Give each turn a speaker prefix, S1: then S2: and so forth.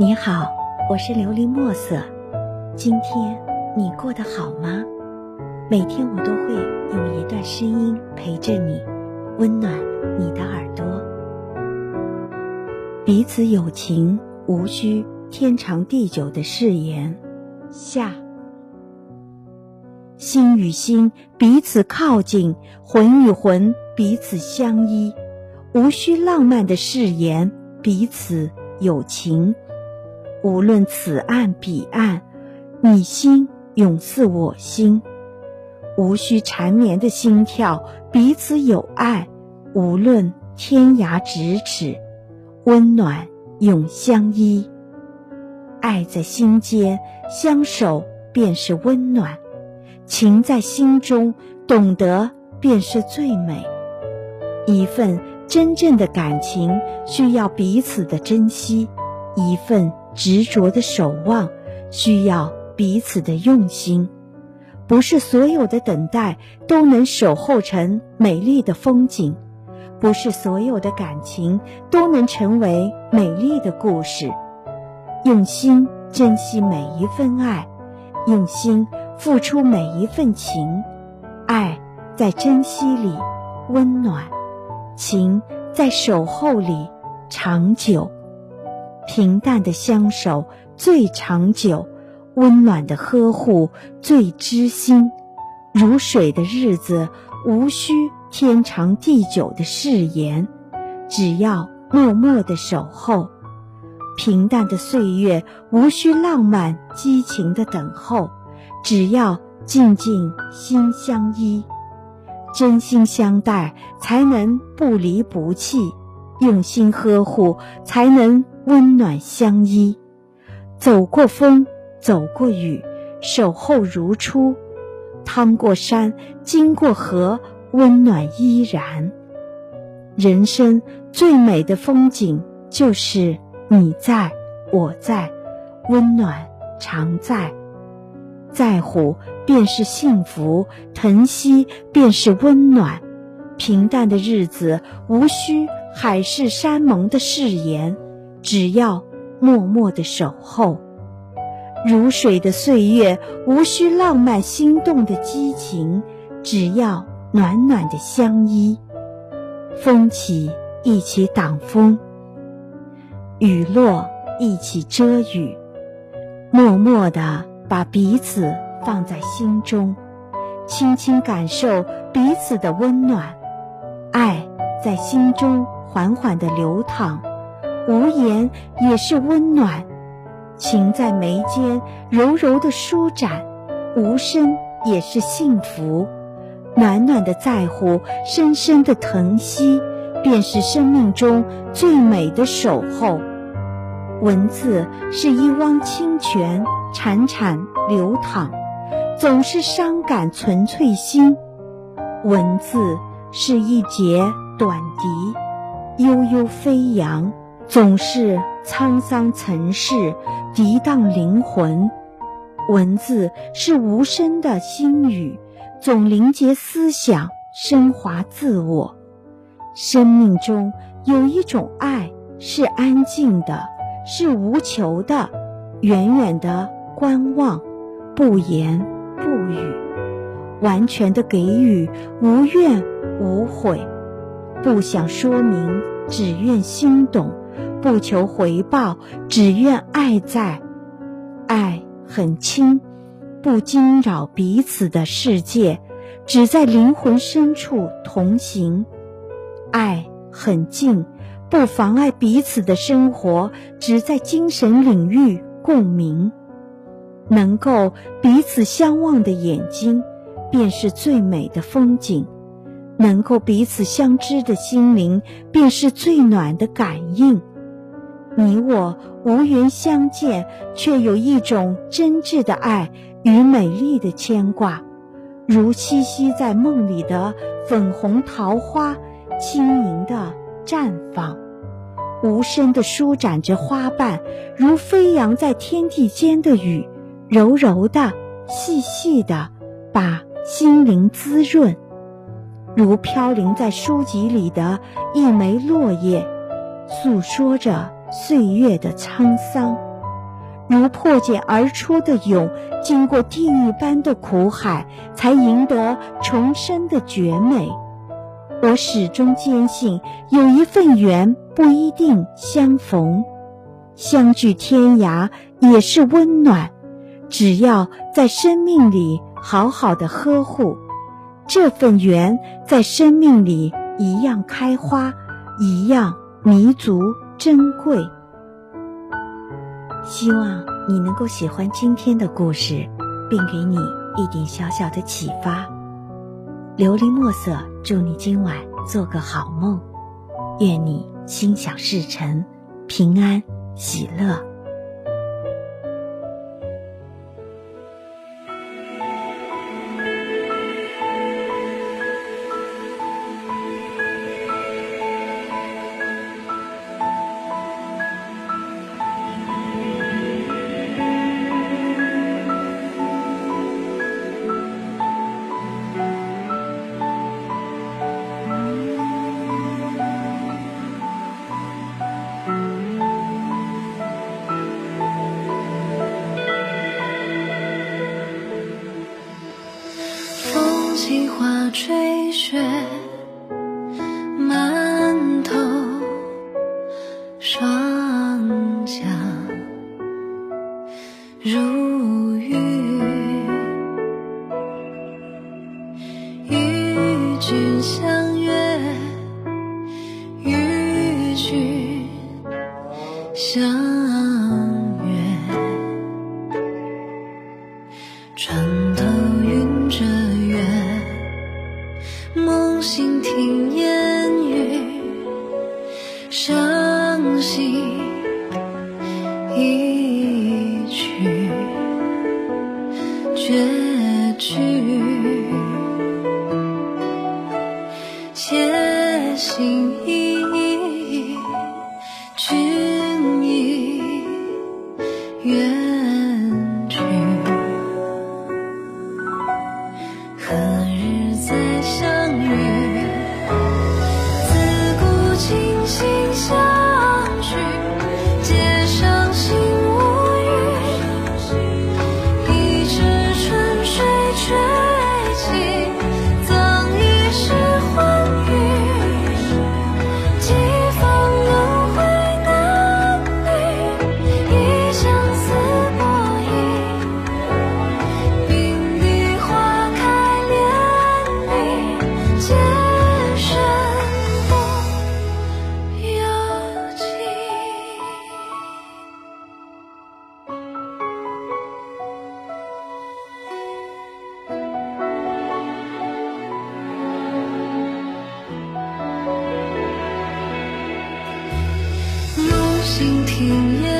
S1: 你好，我是琉璃墨色。今天你过得好吗？每天我都会用一段声音陪着你，温暖你的耳朵。彼此有情，无需天长地久的誓言。下，心与心彼此靠近，魂与魂彼此相依，无需浪漫的誓言，彼此有情。无论此岸彼岸，你心永似我心，无需缠绵的心跳，彼此有爱。无论天涯咫尺，温暖永相依。爱在心间，相守便是温暖；情在心中，懂得便是最美。一份真正的感情，需要彼此的珍惜；一份。执着的守望，需要彼此的用心。不是所有的等待都能守候成美丽的风景，不是所有的感情都能成为美丽的故事。用心珍惜每一份爱，用心付出每一份情。爱在珍惜里温暖，情在守候里长久。平淡的相守最长久，温暖的呵护最知心。如水的日子无需天长地久的誓言，只要默默的守候；平淡的岁月无需浪漫激情的等候，只要静静心相依。真心相待，才能不离不弃。用心呵护，才能温暖相依。走过风，走过雨，守候如初；趟过山，经过河，温暖依然。人生最美的风景，就是你在，我在，温暖常在。在乎便是幸福，疼惜便是温暖。平淡的日子，无需。海誓山盟的誓言，只要默默的守候；如水的岁月，无需浪漫心动的激情，只要暖暖的相依。风起一起挡风，雨落一起遮雨，默默的把彼此放在心中，轻轻感受彼此的温暖，爱在心中。缓缓的流淌，无言也是温暖；情在眉间柔柔的舒展，无声也是幸福。暖暖的在乎，深深的疼惜，便是生命中最美的守候。文字是一汪清泉，潺潺流淌，总是伤感纯粹心；文字是一节短笛。悠悠飞扬，总是沧桑尘世，涤荡灵魂。文字是无声的心语，总凝结思想，升华自我。生命中有一种爱，是安静的，是无求的，远远的观望，不言不语，完全的给予，无怨无悔。不想说明，只愿心懂；不求回报，只愿爱在。爱很轻，不惊扰彼此的世界，只在灵魂深处同行。爱很静，不妨碍彼此的生活，只在精神领域共鸣。能够彼此相望的眼睛，便是最美的风景。能够彼此相知的心灵，便是最暖的感应。你我无缘相见，却有一种真挚的爱与美丽的牵挂，如栖息在梦里的粉红桃花，轻盈的绽放，无声的舒展着花瓣，如飞扬在天地间的雨，柔柔的、细细的，把心灵滋润。如飘零在书籍里的一枚落叶，诉说着岁月的沧桑。如破茧而出的蛹，经过地狱般的苦海，才赢得重生的绝美。我始终坚信，有一份缘不一定相逢，相聚天涯也是温暖。只要在生命里好好的呵护，这份缘在生命里一样开花，一样弥足珍贵。希望你能够喜欢今天的故事，并给你一点小小的启发。琉璃墨色，祝你今晚做个好梦，愿你心想事成，平安喜乐。
S2: 吹雪，满头霜降如雨，与君相约，与君相一曲，绝句，听烟